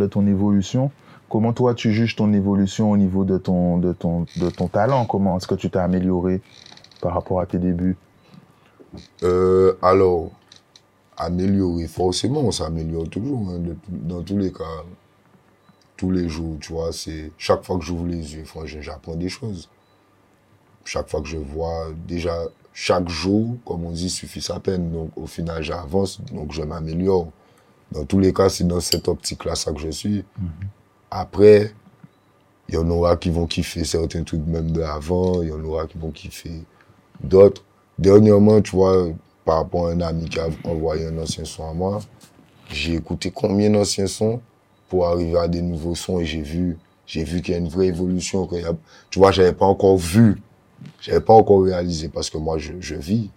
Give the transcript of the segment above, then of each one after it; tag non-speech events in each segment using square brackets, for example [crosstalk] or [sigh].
de ton évolution. Comment toi, tu juges ton évolution au niveau de ton, de ton, de ton talent? Comment est-ce que tu t'es amélioré par rapport à tes débuts? Euh, alors, améliorer, forcément, on s'améliore toujours, hein, dans tous les cas. Tous les jours, tu vois, c'est chaque fois que j'ouvre les yeux, franchement, j'apprends des choses. Chaque fois que je vois, déjà, chaque jour, comme on dit, suffit sa peine. Donc, au final, j'avance, donc je m'améliore. Dans tous les cas, c'est dans cette optique-là, ça que je suis. Après, il y en aura qui vont kiffer certains trucs même de avant, il y en aura qui vont kiffer d'autres. Dernièrement, tu vois, par rapport à un ami qui a envoyé un ancien son à moi, j'ai écouté combien d'anciens sons pour arriver à des nouveaux sons et j'ai vu, j'ai vu qu'il y a une vraie évolution. a- tu vois, j'avais pas encore vu, j'avais pas encore réalisé parce que moi, je vis.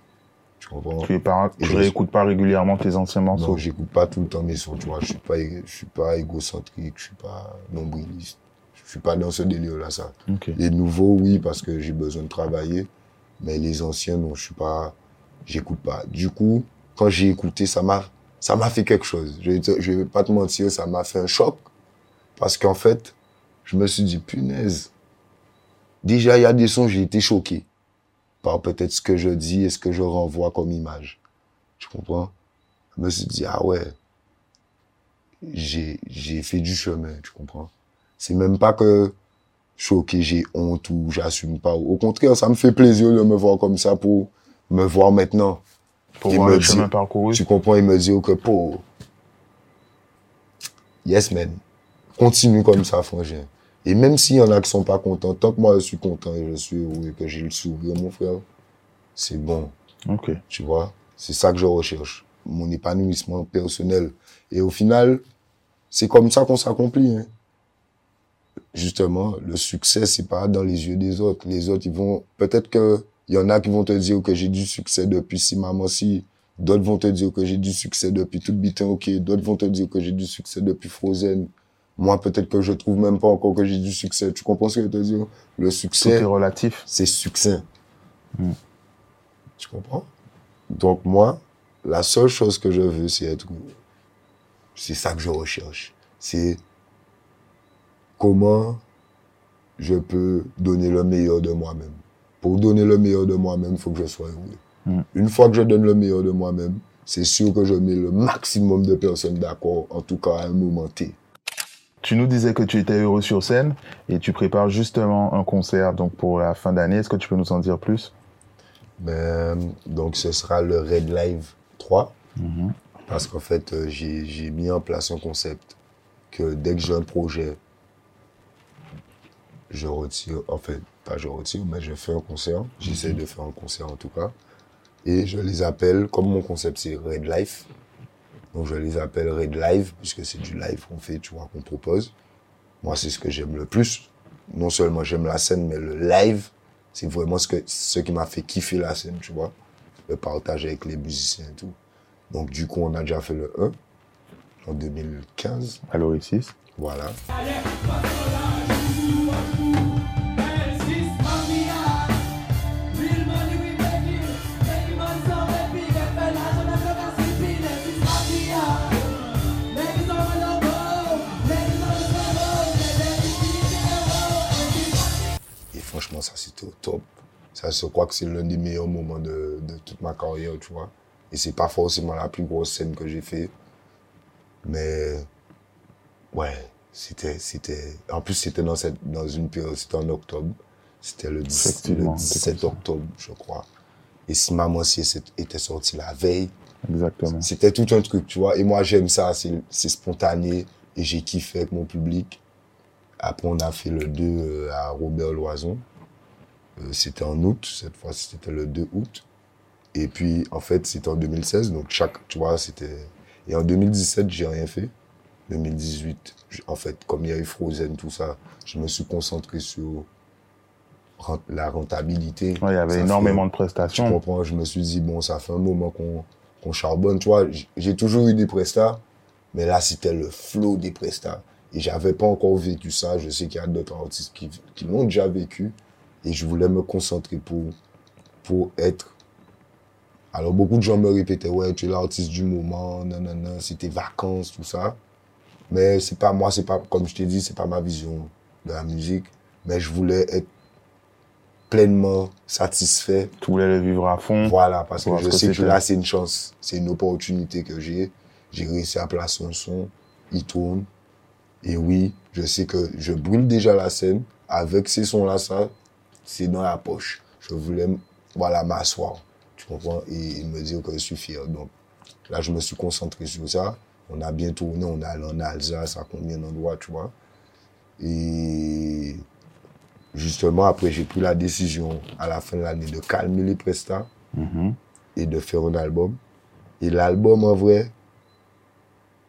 Tu comprends? Tu es pas, Et tu je- réécoutes pas régulièrement tes anciens morceaux. Non, j'écoute pas tout le temps mes sons, tu vois. Je suis pas, je suis pas égocentrique, je suis pas nombriliste. Je suis pas dans ce délire-là, ça. Les nouveaux, oui, parce que j'ai besoin de travailler. Mais les anciens, non, je suis pas, j'écoute pas. Du coup, quand j'ai écouté, ça m'a, ça m'a fait quelque chose. Je je vais pas te mentir, ça m'a fait un choc. Parce qu'en fait, je me suis dit, punaise. Déjà, il y a des sons, j'ai été choqué. Par peut-être ce que je dis et ce que je renvoie comme image. Tu comprends? Je me suis dit, ah ouais. J'ai, fait du chemin, tu comprends? C'est même pas que choqué, j'ai honte ou j'assume pas. Au contraire, ça me fait plaisir de me voir comme ça pour me voir maintenant. Pour Et voir me le dire- chemin parcouru. Tu comprends, il me dit que pour. Yes, man. Continue comme ça, frangin. Et même s'il y en a qui sont pas contents, tant que moi je suis content et je suis heureux et que j'ai le sourire, mon frère, c'est bon. Ok. Tu vois, c'est ça que je recherche. Mon épanouissement personnel. Et au final, c'est comme ça qu'on s'accomplit. Hein. Justement, le succès, c'est pas dans les yeux des autres. Les autres, ils vont, peut-être que il y en a qui vont te dire que j'ai du succès depuis si maman si. D'autres vont te dire que j'ai du succès depuis tout bitin ok. D'autres vont te dire que j'ai du succès depuis Frozen. Moi, peut-être que je trouve même pas encore que j'ai du succès. Tu comprends ce que je veux te dire? Le Tout succès est relatif. c'est succinct. Mm. Tu comprends? Donc moi, la seule chose que je veux, c'est être. C'est ça que je recherche. C'est comment je peux donner le meilleur de moi-même. Pour donner le meilleur de moi-même, il faut que je sois heureux. Mm. Une fois que je donne le meilleur de moi-même, c'est sûr que je mets le maximum de personnes d'accord, en tout cas à un moment T. Tu nous disais que tu étais heureux sur scène et tu prépares justement un concert donc pour la fin d'année. Est-ce que tu peux nous en dire plus? Ben, donc ce sera le Red Live 3. Parce qu'en fait, euh, j'ai mis en place un concept que dès que j'ai un projet, je retire, en fait, pas je retire, mais je fais un concert. J'essaie de faire un concert en tout cas. Et je les appelle, comme mon concept c'est Red Life, donc je les appelle Red Live, puisque c'est du live qu'on fait, tu vois, qu'on propose. Moi, c'est ce que j'aime le plus. Non seulement j'aime la scène, mais le live, c'est vraiment ce, que, ce qui m'a fait kiffer la scène, tu vois. Le partage avec les musiciens et tout. Donc, du coup, on a déjà fait le 1 en 2015. à l'Oricis Voilà. Et ça, c'était au top. Ça, je crois que c'est l'un des meilleurs moments de, de toute ma carrière, tu vois. Et c'est pas forcément la plus grosse scène que j'ai fait. Mais, ouais, c'était, c'était, en plus, c'était dans cette, dans une période, c'était en octobre. C'était le, 10 le Effectivement, c'est 17 comme ça. octobre, je crois. Et si Maman Si était sorti la veille, Exactement. c'était tout un truc, tu vois. Et moi, j'aime ça, c'est c'est spontané. Et j'ai kiffé avec mon public. Après, on a fait le 2 euh, à Robert Loison. Euh, c'était en août, cette fois, c'était le 2 août. Et puis, en fait, c'était en 2016, donc chaque, tu vois, c'était... Et en 2017, j'ai rien fait. 2018, j- en fait, comme il y a eu Frozen, tout ça, je me suis concentré sur la rentabilité. Ouais, il y avait Ça énormément fait- de tu prestations. comprends Je me suis dit, bon, ça fait un moment qu'on charbonne. Tu vois, j'ai toujours eu des prestats, mais là, c'était le flow des prestats. Et j'avais pas encore vécu ça. Je sais qu'il y a d'autres artistes qui, qui l'ont déjà vécu. Et je voulais me concentrer pour, pour être. Alors, beaucoup de gens me répétaient, ouais, tu es l'artiste du moment, nanana, c'est tes vacances, tout ça. Mais c'est pas moi, c'est pas, comme je t'ai dit, c'est pas ma vision de la musique. Mais je voulais être pleinement satisfait. Tu voulais le vivre à fond. Voilà, parce que je que sais que c'était. là, c'est une chance. C'est une opportunité que j'ai. J'ai réussi à placer un son. Il tourne. Et oui, je sais que je brûle déjà la scène. Avec ces sons-là, ça, c'est dans la poche. Je voulais, voilà, m'asseoir. Tu comprends? Et, et me dire que je suis fier. Donc, là, je me suis concentré sur ça. On a bien tourné. On est allé en Alsace, à combien d'endroits, tu vois? Et justement, après, j'ai pris la décision à la fin de l'année de calmer les prestats Mhm. et de faire un album. Et l'album, en vrai,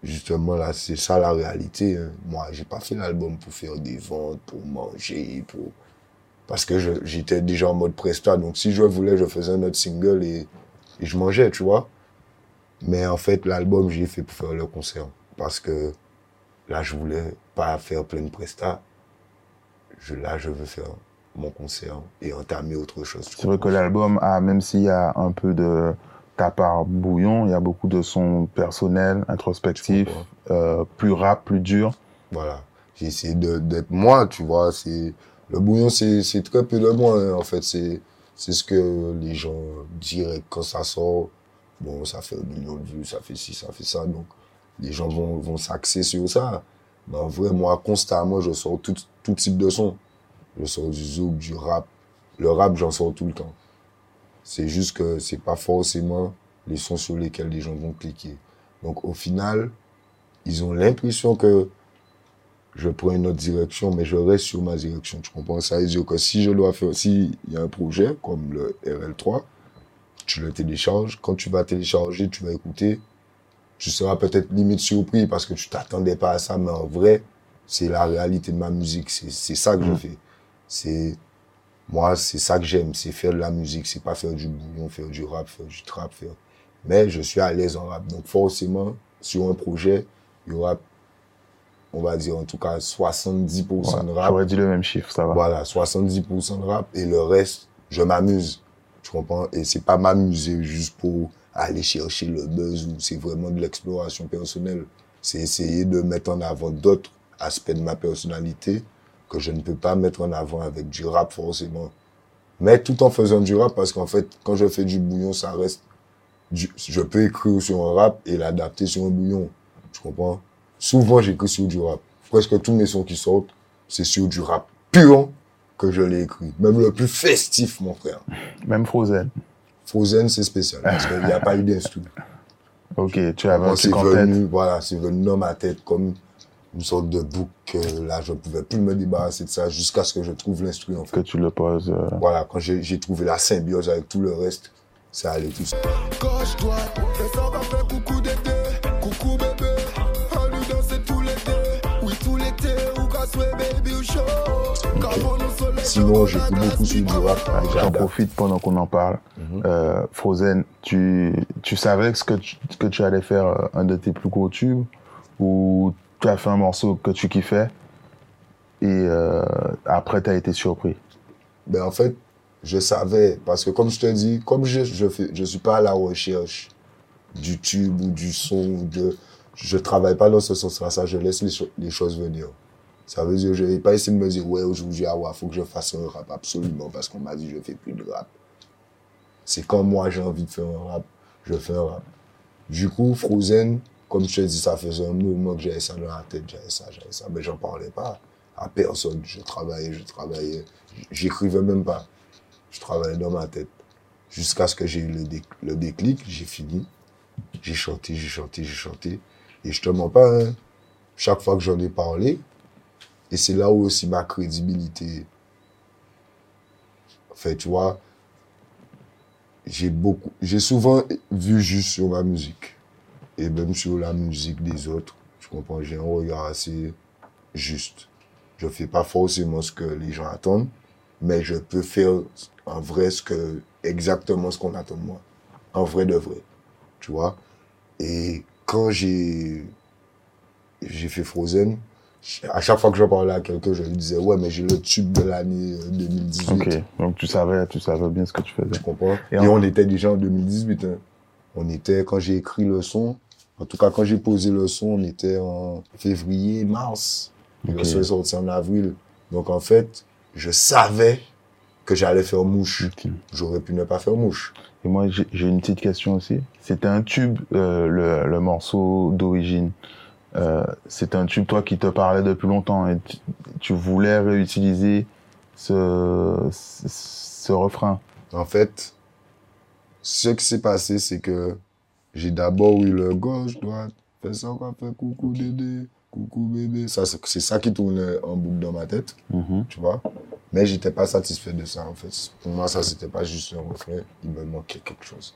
justement, là, c'est ça la réalité. hein. Moi, j'ai pas fait l'album pour faire des ventes, pour manger, pour... Parce que j'étais déjà en mode presta. Donc, si je voulais, je faisais un autre single et, et je mangeais, tu vois. Mais en fait, l'album, j'ai fait pour faire le concert. Parce que là, je voulais pas faire plein de prestats. Je, là, je veux faire mon concert et entamer autre chose. C'est vrai que l'album a, même s'il y a un peu de ta part bouillon, il y a beaucoup de sons personnels, introspectifs, comprends. euh, plus rap, plus dur. Voilà. J'ai essayé d'être moi, tu vois. C'est le bouillon, c'est très peu de moi. hein. En fait, c'est ce que les gens diraient quand ça sort. Bon, ça fait un million de vues, ça fait ci, ça fait ça. Donc, les gens vont vont s'axer sur ça. Mais en vrai, moi, constamment, je sors tout tout type de son. Je sors du zouk, du rap. Le rap, j'en sors tout le temps. C'est juste que c'est pas forcément les sons sur lesquels les gens vont cliquer. Donc, au final, ils ont l'impression que je prends une autre direction, mais je reste sur ma direction. Tu comprends? Ça veut dire que si je dois faire, si il y a un projet comme le RL3, tu le télécharges. Quand tu vas télécharger, tu vas écouter. Tu seras peut-être limite surpris parce que tu t'attendais pas à ça, mais en vrai, c'est la réalité de ma musique. C'est, c'est ça que je Mm. fais. C'est, moi, c'est ça que j'aime. C'est faire de la musique. C'est pas faire du bouillon, faire du rap, faire du trap, faire. Mais je suis à l'aise en rap. Donc, forcément, sur un projet, il y aura on va dire en tout cas 70% de rap. J'aurais dit le même chiffre, ça va. Voilà, 70% de rap et le reste, je m'amuse. Tu comprends? Et c'est pas m'amuser juste pour aller chercher le buzz ou c'est vraiment de l'exploration personnelle. C'est essayer de mettre en avant d'autres aspects de ma personnalité que je ne peux pas mettre en avant avec du rap forcément. Mais tout en faisant du rap parce qu'en fait, quand je fais du bouillon, ça reste du- je peux écrire sur un rap et l'adapter sur un bouillon. Tu comprends? Souvent, j'écris sur du rap. Presque tous mes sons qui sortent, c'est sur du rap pur que je l'ai écrit. Même le plus festif, mon frère. Même Frozen. Frozen, c'est spécial parce qu'il n'y a pas eu d'instru. Ok, tu avais un truc en tête. venu, voilà, c'est venu dans ma tête comme une sorte de boucle que là, je ne pouvais plus me débarrasser de ça jusqu'à ce que je trouve l'instru, en fait. que tu le poses. euh, Voilà, quand j'ai trouvé la symbiose avec tout le reste, ça allait tout seul. Gauche-toi, et ça va faire coucou d'été, coucou bébé. Sinon, j'écoute beaucoup sur du rap. J'en profite pendant qu'on en parle. Euh, Frozen, tu, tu savais que ce que tu, que tu allais faire euh, un de tes plus gros tubes? Ou tu as fait un morceau que tu kiffais? Et euh, après tu as été surpris? Ben, en fait, je savais, parce que comme je te dis, comme je je fais, je suis pas à la recherche du tube ou du son, ou de, je travaille pas dans ce sens-là, je laisse les, cho- les choses venir. Ça veut dire, je vais pas essayer de me dire, ouais, aujourd'hui, ah ouais, faut que je fasse un rap, absolument, parce qu'on m'a dit, je fais plus de rap. C'est quand moi, j'ai envie de faire un rap, je fais un rap. Du coup, Frozen, comme je te dis, ça faisait un moment que j'avais ça dans la tête, j'avais ça, j'avais ça, mais j'en parlais pas à personne. Je travaillais, je travaillais, j'écrivais même pas. Je travaillais dans ma tête. Jusqu'à ce que j'ai eu le déclic, j'ai fini. J'ai chanté, j'ai chanté, j'ai chanté. Et je te mens pas, hein, chaque fois que j'en ai parlé, et c'est là où aussi ma crédibilité. Fait, tu vois, j'ai beaucoup, j'ai souvent vu juste sur ma musique. Et même sur la musique des autres. Tu comprends, j'ai un regard assez juste. Je fais pas forcément ce que les gens attendent, mais je peux faire en vrai ce que, exactement ce qu'on attend de moi. En vrai de vrai. Tu vois? Et quand j'ai, j'ai fait Frozen, à chaque fois que je parlais à quelqu'un, je lui disais, ouais, mais j'ai le tube de l'année euh, 2018. Ok, donc tu savais, tu savais bien ce que tu faisais. Tu comprends? Et on était déjà en 2018. hein. On était, quand j'ai écrit le son, En tout cas, quand j'ai posé le son, on était en février, mars. Et Ok. Le son est sorti en avril. Donc en fait, je savais que j'allais faire mouche. J'aurais pu ne pas faire mouche. Et moi, j'ai une petite question aussi. C'était un tube, euh, le, le morceau d'origine. Euh, C'était un tube, toi, qui te parlait depuis longtemps et tu, tu voulais réutiliser ce, ce, ce refrain. En fait, ce qui s'est passé, c'est que j'ai d'abord eu le gauche, droite, fais ça, fais coucou dédé, coucou bébé. Ça, c'est ça qui tournait en boucle dans ma tête, Mhm. tu vois. Mais j'étais pas satisfait de ça, en fait. Pour moi, ça, c'était pas juste un refrain, il me manquait quelque chose.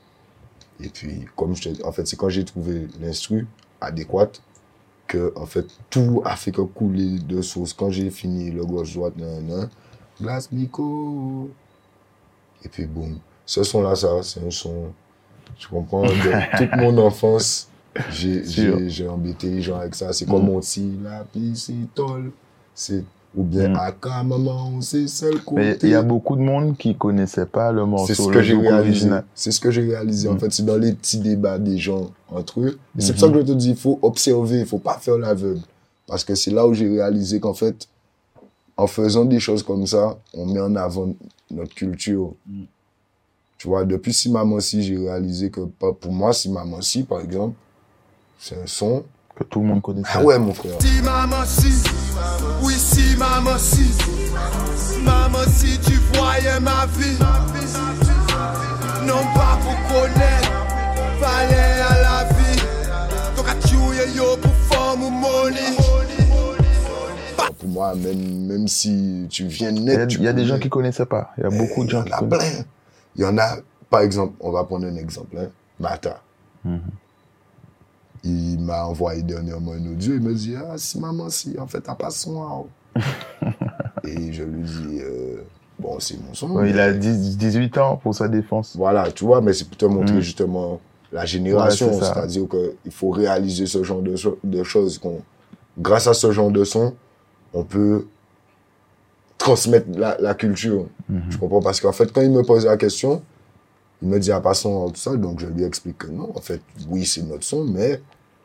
Et puis, comme je te en fait, c'est quand j'ai trouvé l'instru adéquate que, en fait, tout a fait que couler de source. Quand j'ai fini le gauche, droite, nan, nan, glace, Miko. Et puis, boum. Ce son-là, ça, c'est un son, tu comprends, de [laughs] toute mon enfance, j'ai, j'ai, j'ai embêté les gens avec ça. C'est comme Mhm. mon petit lapicitol. C'est, ou bien. Aka, maman, c'est seul Mais côté. il y a beaucoup de monde qui connaissait pas le morceau, C'est ce que j'ai réalisé. original. C'est ce que j'ai réalisé. En Mm. fait, c'est dans les petits débats des gens entre eux. Et c'est pour ça que je te dis, il faut observer, il faut pas faire l'aveugle. Parce que c'est là où j'ai réalisé qu'en fait, en faisant des choses comme ça, on met en avant notre culture. Mm. Tu vois, depuis Si Maman Si, j'ai réalisé que pour moi, Si Maman Si, par exemple, c'est un son. Que tout le monde connaissait. Ah ouais, mon frère. Si maman si, oui si maman si, maman si tu voyais ma vie, non pas pour connaître, fallait à la vie, donc à tuer yo pour forme ou money. Pour moi, même, même si tu viens Il y a, net, y a des gens qui connaissaient pas. Il y a beaucoup de gens Il qui y en a connaissent. plein. Il y en a, par exemple, on va prendre un exemple, hein, Mata. Mhm. Il m'a envoyé dernièrement un audio, il me dit, ah, si maman, si, en fait, t'as pas son. [laughs] Et je lui dis, euh, bon, c'est mon son. Ouais, il a 10 18 ans pour sa défense. Voilà, tu vois, mais c'est pour te montrer Mm. justement la génération. Ouais. C'est-à-dire qu'il faut réaliser ce genre de, de choses. qu'on grâce à ce genre de son, on peut transmettre la, la culture. Mhm. Tu comprends Parce qu'en fait, quand il me pose la question, il me dit, ah, passons tout ça. Donc, je lui explique que non, en fait, oui, c'est notre son, mais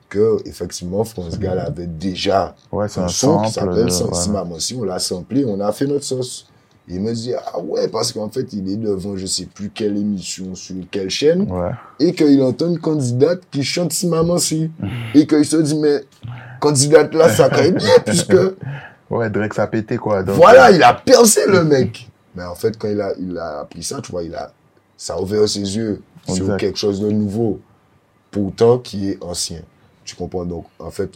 que, effectivement, France Gall avait déjà Ouais, un un son qui s'appelle de- Si voilà. Maman Si. On l'a samplé, on a fait notre sauce. Il me dit, ah ouais, parce qu'en fait, il est devant je sais plus quelle émission, sur quelle chaîne, Ouais. et qu'il entend une candidate qui chante Si Maman Si. [laughs] et qu'il se dit, mais candidate là, ça crée bien, [laughs] puisque Ouais, Drake, ça a pété, quoi. Donc, voilà, il a percé le mec. Mais en fait, quand il a, il a appris ça, tu vois, il a, ça a ouvert ses yeux sur quelque chose de nouveau, pourtant qui est ancien. Tu comprends? Donc, en fait,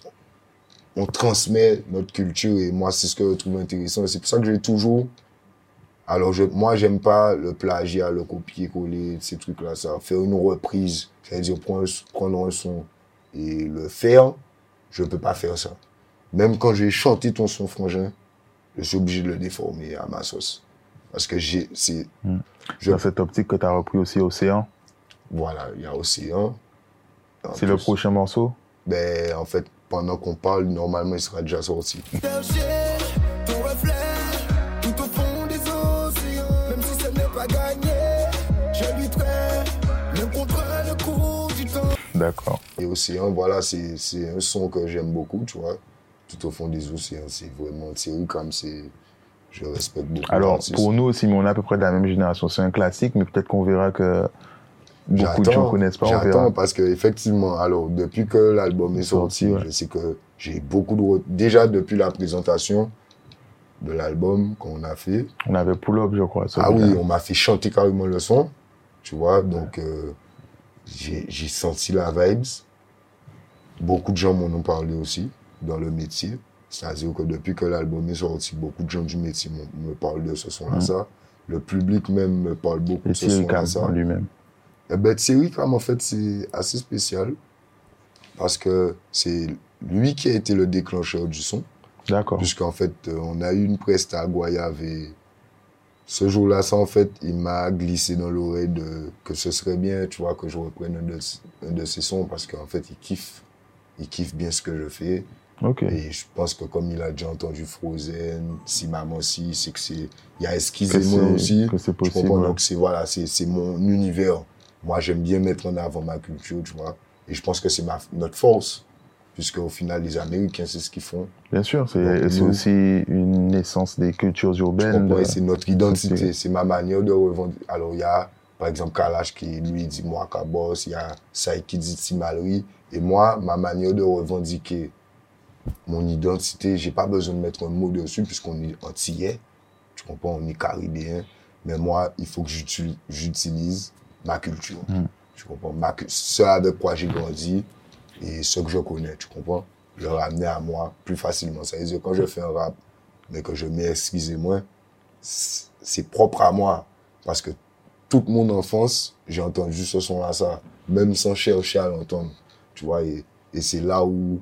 on transmet notre culture et moi, c'est ce que je trouve intéressant. C'est pour ça que j'ai toujours, alors je, moi, j'aime pas le plagiat, le copier-coller, ces trucs-là, ça. Faire une reprise, c'est-à-dire prendre, prendre un son et le faire, je peux pas faire ça. Même quand j'ai chanté ton son frangin, je suis obligé de le déformer à ma sauce. Parce que j'ai, c'est, Mm. je- Dans cette optique que tu as repris aussi Océan? voilà, il y a Océan. C'est le prochain morceau? Ben, en fait, pendant qu'on parle, normalement, il sera déjà sorti. D'accord. Et Océan, voilà, c'est, c'est un son que j'aime beaucoup, tu vois. Tout au fond des océans, c'est vraiment Thierry, comme c'est, je respecte beaucoup. Alors, pour nous aussi, mais on est à peu près de la même génération. C'est un classique, mais peut-être qu'on verra que beaucoup de gens connaissent pas. J'attends parce que effectivement, alors depuis que l'album est Sorti, ouais. je sais que j'ai beaucoup de déjà depuis la présentation de l'album qu'on a fait. On avait Pull Up, je crois. Ah oui, on m'a fait chanter carrément le son, tu vois. Donc euh, j'ai j'ai senti la vibes. Beaucoup de gens m'en ont parlé aussi dans le métier. C'est-à-dire que depuis que l'album est sorti, beaucoup de gens du métier me parlent de ce son-là, ça. Le public même me parle beaucoup Et de ce son-là, en lui-même. Eh ben, Thierry Cam, en fait, c'est assez spécial parce que c'est lui qui a été le déclencheur du son. D'accord. Puisqu'en fait, euh, on a eu une presta à Goyave et ce jour-là, ça, en fait, il m'a glissé dans l'oreille de que ce serait bien, tu vois, que je reprenne un de, un de ses sons parce qu'en fait, il kiffe. Il kiffe bien ce que je fais. Et je pense que comme il a déjà entendu Frozen, Si Maman Si, c'est que c'est. Il y a Excusez-moi aussi. que c'est Tu possible. comprends? ouais. Donc c'est voilà, c'est mon univers. Moi, j'aime bien mettre en avant ma culture, tu vois. Et je pense que c'est notre force, puisque au final, les Américains, c'est ce qu'ils font. Bien sûr, c'est aussi une naissance des cultures Tu urbaines. de- Et c'est notre identité, c'est- ma manière de revendiquer. Alors, il y a, par exemple, Kalash qui, lui, dit moi Kabos, il y a Saï qui dit Timalri. Et moi, ma manière de revendiquer mon identité, j'ai pas besoin de mettre un mot dessus, puisqu'on est antillais. Tu comprends? On est caribéen. Mais moi, il faut que j'utilise- ma culture. Mm. Tu comprends? Ma, ce avec quoi j'ai grandi et ce que je connais, tu comprends? Le ramener à moi plus facilement. Ça veut dire, quand je fais un rap, mais que je mets excusez-moi, c'est propre à moi. Parce que toute mon enfance, j'ai entendu ce son-là, ça, même sans chercher à l'entendre. Tu vois, et, et c'est là où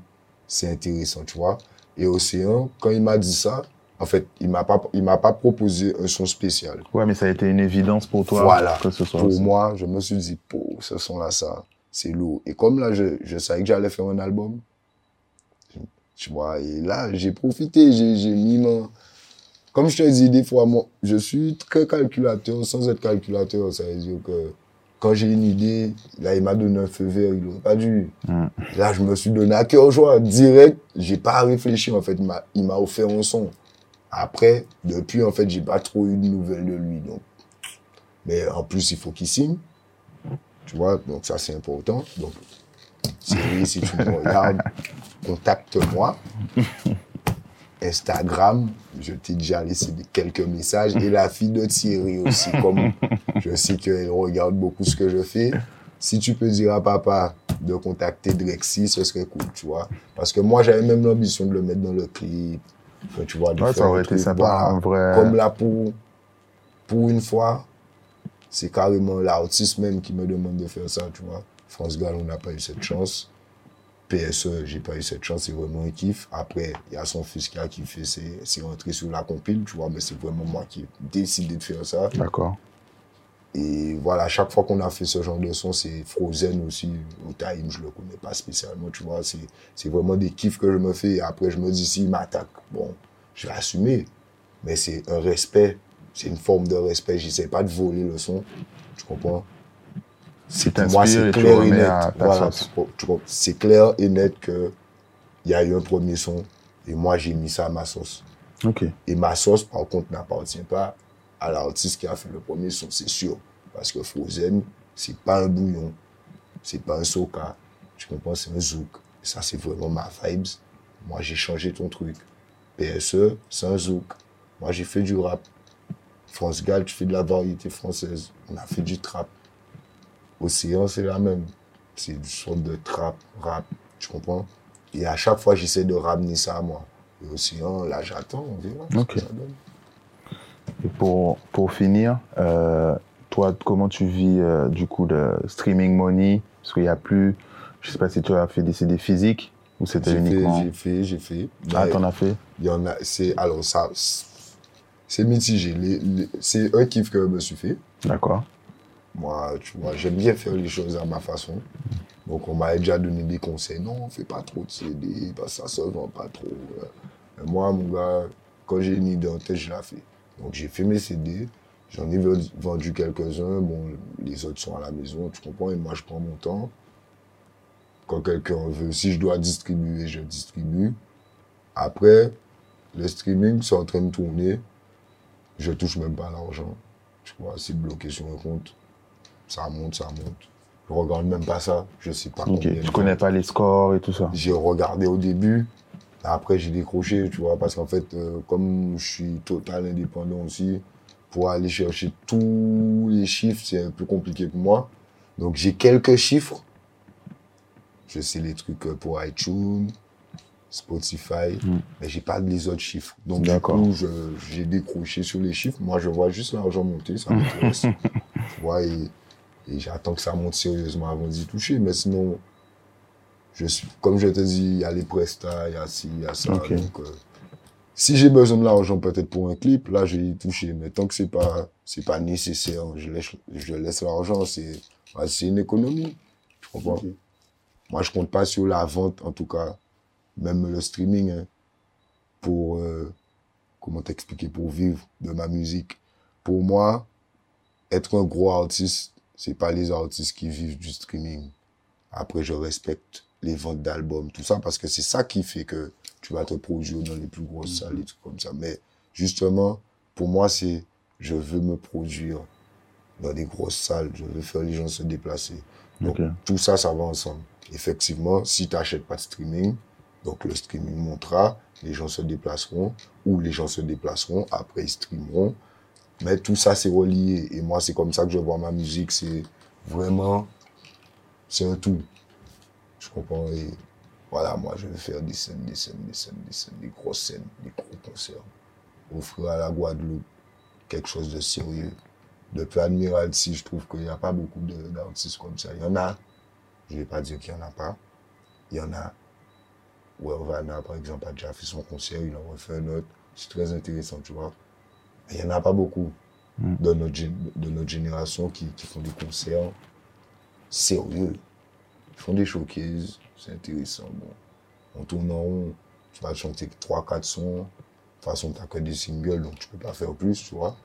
c'est intéressant, tu vois. Et Océan, quand il m'a dit ça, en fait, il m'a pas, il m'a pas proposé un son spécial. Ouais, mais ça a été une évidence pour toi Voilà. que ce soit. Pour aussi. moi, je me suis dit, pour ce son-là, ça, c'est lourd. Et comme là, je, je savais que j'allais faire un album, tu vois, et là, j'ai profité, j'ai, j'ai mis mon... Comme je te dis, des fois, moi, je suis très calculateur, sans être calculateur, ça veut dire que quand j'ai une idée, là, il m'a donné un feu vert, il aurait pas dû. Mm. Là, je me suis donné à cœur joie, direct, j'ai pas réfléchi, en fait, il m'a, offert un son. Après, depuis, en fait, j'ai pas trop eu de nouvelles de lui, donc. Mais en plus, il faut qu'il signe. Tu vois, donc ça, c'est important. Donc, Thierry, si tu me regardes, [laughs] contacte-moi. Instagram, je t'ai déjà laissé quelques messages. Et la fille de Thierry aussi, comme je sais qu'elle regarde beaucoup ce que je fais. Si tu peux dire à papa de contacter Drexy, ce serait cool, tu vois. Parce que moi, j'avais même l'ambition de le mettre dans le clip. tu vois, Ouais, ça aurait été sympa, voilà. en vrai. Comme là, pour, pour une fois, c'est carrément l'artiste même qui me demande de faire ça, tu vois. France Gall, on n'a pas eu cette chance. PSE, j'ai pas eu cette chance, c'est vraiment un kiff. Après, il y a son fils qui a kiffé, c'est rentré sur la compile, tu vois, mais c'est vraiment moi qui ai décidé de faire ça. D'accord. Et voilà, chaque fois qu'on a fait ce genre de son, c'est Frozen aussi. Au time, je le connais pas spécialement, tu vois. C'est vraiment des kiffs que je me fais. Et après, je me dis, s'il m'attaque, bon, je vais assumer. Mais c'est un respect. C'est une forme de respect. J'essaie pas de voler le son. Tu comprends? Pour moi, c'est clair et net. Voilà, c'est clair et net que il y a eu un premier son. Et moi, j'ai mis ça à ma sauce. Ok. Et ma sauce, par contre, n'appartient pas à l'artiste qui a fait le premier son, c'est sûr. Parce que Frozen, c'est pas un bouillon, c'est pas un soca. Tu comprends, c'est un zouk. Et ça, c'est vraiment ma vibes. Moi, j'ai changé ton truc. PSE, c'est un zouk. Moi, j'ai fait du rap. France Gall, tu fais de la variété française. On a fait du trap. Océan, c'est la même. C'est une sorte de trap, rap. Tu comprends? Et à chaque fois, j'essaie de ramener ça à moi. Et Océan, là, j'attends, on verra ce Ok. que ça donne. Et pour, pour finir, euh, toi, comment tu vis euh, du coup le streaming money? Parce qu'il n'y a plus, je sais pas si tu as fait des CD physiques ou c'était uniquement. j'ai fait, j'ai fait. Ah, t'en as fait? Il y en a, c'est, alors ça, c'est mitigé. C'est un kiff que je me suis fait. D'accord. Moi, tu vois, j'aime bien faire les choses à ma façon. Donc, on m'a déjà donné des conseils. Non, fais pas trop de CD, parce que ça se vend pas trop. Mais moi, mon gars, quand j'ai une idée en tête, je la fais. Donc, j'ai fait mes CD. J'en ai vendu- vendu quelques-uns. Bon, les autres sont à la maison, tu comprends. Et moi, je prends mon temps. Quand quelqu'un veut, si je dois distribuer, je distribue. Après, le streaming, c'est en train de tourner. Je touche même pas l'argent. Tu vois, c'est bloqué sur un compte. Ça monte, ça monte. Je regarde même pas ça. Je sais pas Ok. combien. Tu connais pas les scores et tout ça j'ai regardé au début. Après, j'ai décroché, tu vois, parce qu'en fait, euh, comme je suis total indépendant aussi, pour aller chercher tous les chiffres, c'est un peu compliqué pour moi. Donc, j'ai quelques chiffres. Je sais les trucs euh, pour iTunes, Spotify, Mm. mais j'ai pas les autres chiffres. Donc, du coup, j'ai décroché sur les chiffres. Moi, je vois juste l'argent monter, ça [laughs] m'intéresse. tu vois, et, et j'attends que ça monte sérieusement avant d'y toucher. Mais sinon, je suis, comme je te dis, il y a les prestats, il y a ci, il y a ça. Donc, euh, si j'ai besoin de l'argent peut-être pour un clip, là, je vais y toucher. Mais tant que c'est pas, c'est pas nécessaire, je laisse, je laisse l'argent, c'est, bah, c'est une économie. Tu comprends? Moi, je compte pas sur la vente, en tout cas, même le streaming, hein, pour, euh, comment t'expliquer, pour vivre de ma musique. Pour moi, être un gros artiste, c'est pas les artistes qui vivent du streaming. Après, je respecte les ventes d'albums, tout ça, parce que c'est ça qui fait que tu vas te produire dans les plus grosses salles et tout comme ça. Mais justement, pour moi, c'est je veux me produire dans des grosses salles, je veux faire les gens se déplacer. Donc, Ok. tout ça, ça va ensemble. Effectivement, si tu n'achètes pas de streaming, donc le streaming montera, les gens se déplaceront, ou les gens se déplaceront, après ils streameront. Mais tout ça, c'est relié. Et moi, c'est comme ça que je vois ma musique. C'est vraiment, c'est un tout. Je comprends? Et voilà, moi, je vais faire des scènes, des scènes, des scènes, des scènes, des grosses scènes, des gros concerts. Offrir à la Guadeloupe quelque chose de sérieux. Depuis Admiralty, je trouve qu'il n'y a pas beaucoup d'artistes comme ça. Il y en a. Je ne vais pas dire qu'il n'y en a pas. Il y en a. Welvana, par exemple, a déjà fait son concert, il en refait un autre. C'est très intéressant, tu vois. Il n'y en a pas beaucoup de, notre, de notre génération qui, qui font des concerts sérieux. Ils font des showcases, c'est intéressant. Bon. On tourne en rond, tu vas chanter 3-4 sons. De toute façon, tu n'as que des singles, donc tu peux pas faire plus, tu vois.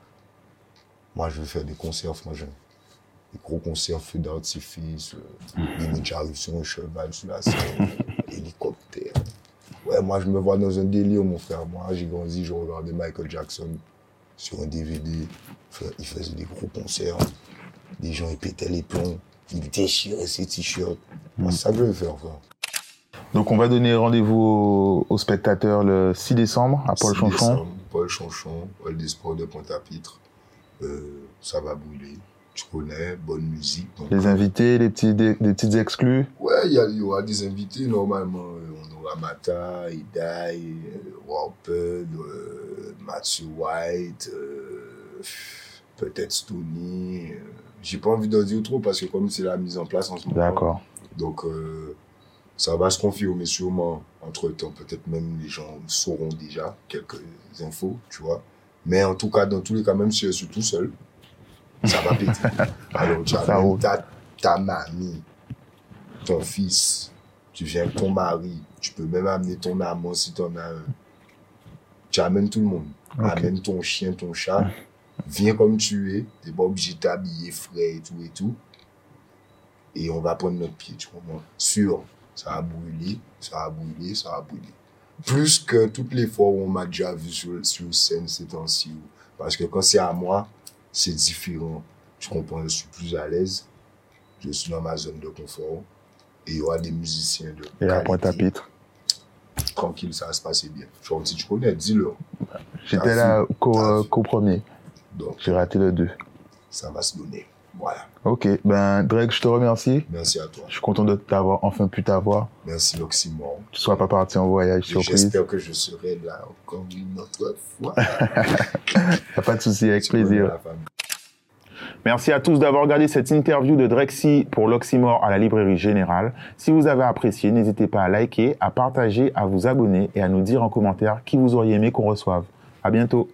Moi, je veux faire des concerts, franchement. Des gros concerts, feux d'artifice, euh, limite j'arrive sur un cheval sur la scène, [laughs] hélicoptère. Ouais, moi, je me vois dans un délire, mon frère. Moi, j'ai grandi, je regardais Michael Jackson sur un DVD. Il faisait des gros concerts. Les gens, ils pétaient les plombs. Ils déchiraient ses t-shirts. Moi, c'est ça veux faire, frère. Donc, on va donner rendez-vous aux, aux spectateurs le 6 décembre à Paul 6 Chanchon. décembre, Paul Chanchon, Hall des Sports de Pointe-à-Pitre. Euh, ça va brûler. Tu connais, bonne musique. donc, Les invités, les petits, des, des petites exclus? Ouais, il y, y aura des invités normalement. Euh, On aura Mata, Idai, euh, Warped, euh, Matthew White, euh, peut-être Stony. euh, J'ai pas envie d'en dire trop parce que comme c'est la mise en place en ce moment. D'accord. Donc euh, ça va se confirmer sûrement entre temps. Peut-être même les gens sauront déjà quelques infos, tu vois. Mais en tout cas, dans tous les cas, même si je suis tout seul, ça va péter. [laughs] Alors tu as ta, ta mamie, ton fils, tu viens avec ton mari, tu peux même amener ton amant si tu en as un. Tu amènes tout le monde. Amène ton chien, ton chat. Viens comme tu es. Tu n'es pas obligé de t'habiller frais et tout et tout. Et on va prendre notre pied, tu comprends? Sûr, ça va brûler, ça va brûler, ça va brûler. Plus que toutes les fois où on m'a déjà vu sur, sur scène ces temps-ci. Parce que quand c'est à moi, c'est différent. Tu comprends, je suis plus à l'aise. Je suis dans ma zone de confort. Et il y aura des musiciens de Et à qualité. Pointe-à-Pitre. Tranquille, ça va se passer bien. Genre, si tu connais, dis-le. J'étais là qu'au qu'au premier. Donc, J'ai raté le 2. ça va se donner. Voilà. Ok. Ben, Drake, je te remercie. Merci à toi. Je suis content de t'avoir enfin pu t'avoir. Merci, l'Oxymore. Tu sois pas parti en voyage surprise. J'espère que je serai là encore une autre fois. [laughs] A pas de souci, avec Tu plaisir. Merci à tous d'avoir regardé cette interview de Drexy pour l'Oxymore à la librairie générale. Si vous avez apprécié, n'hésitez pas à liker, à partager, à vous abonner et à nous dire en commentaire qui vous auriez aimé qu'on reçoive. À bientôt.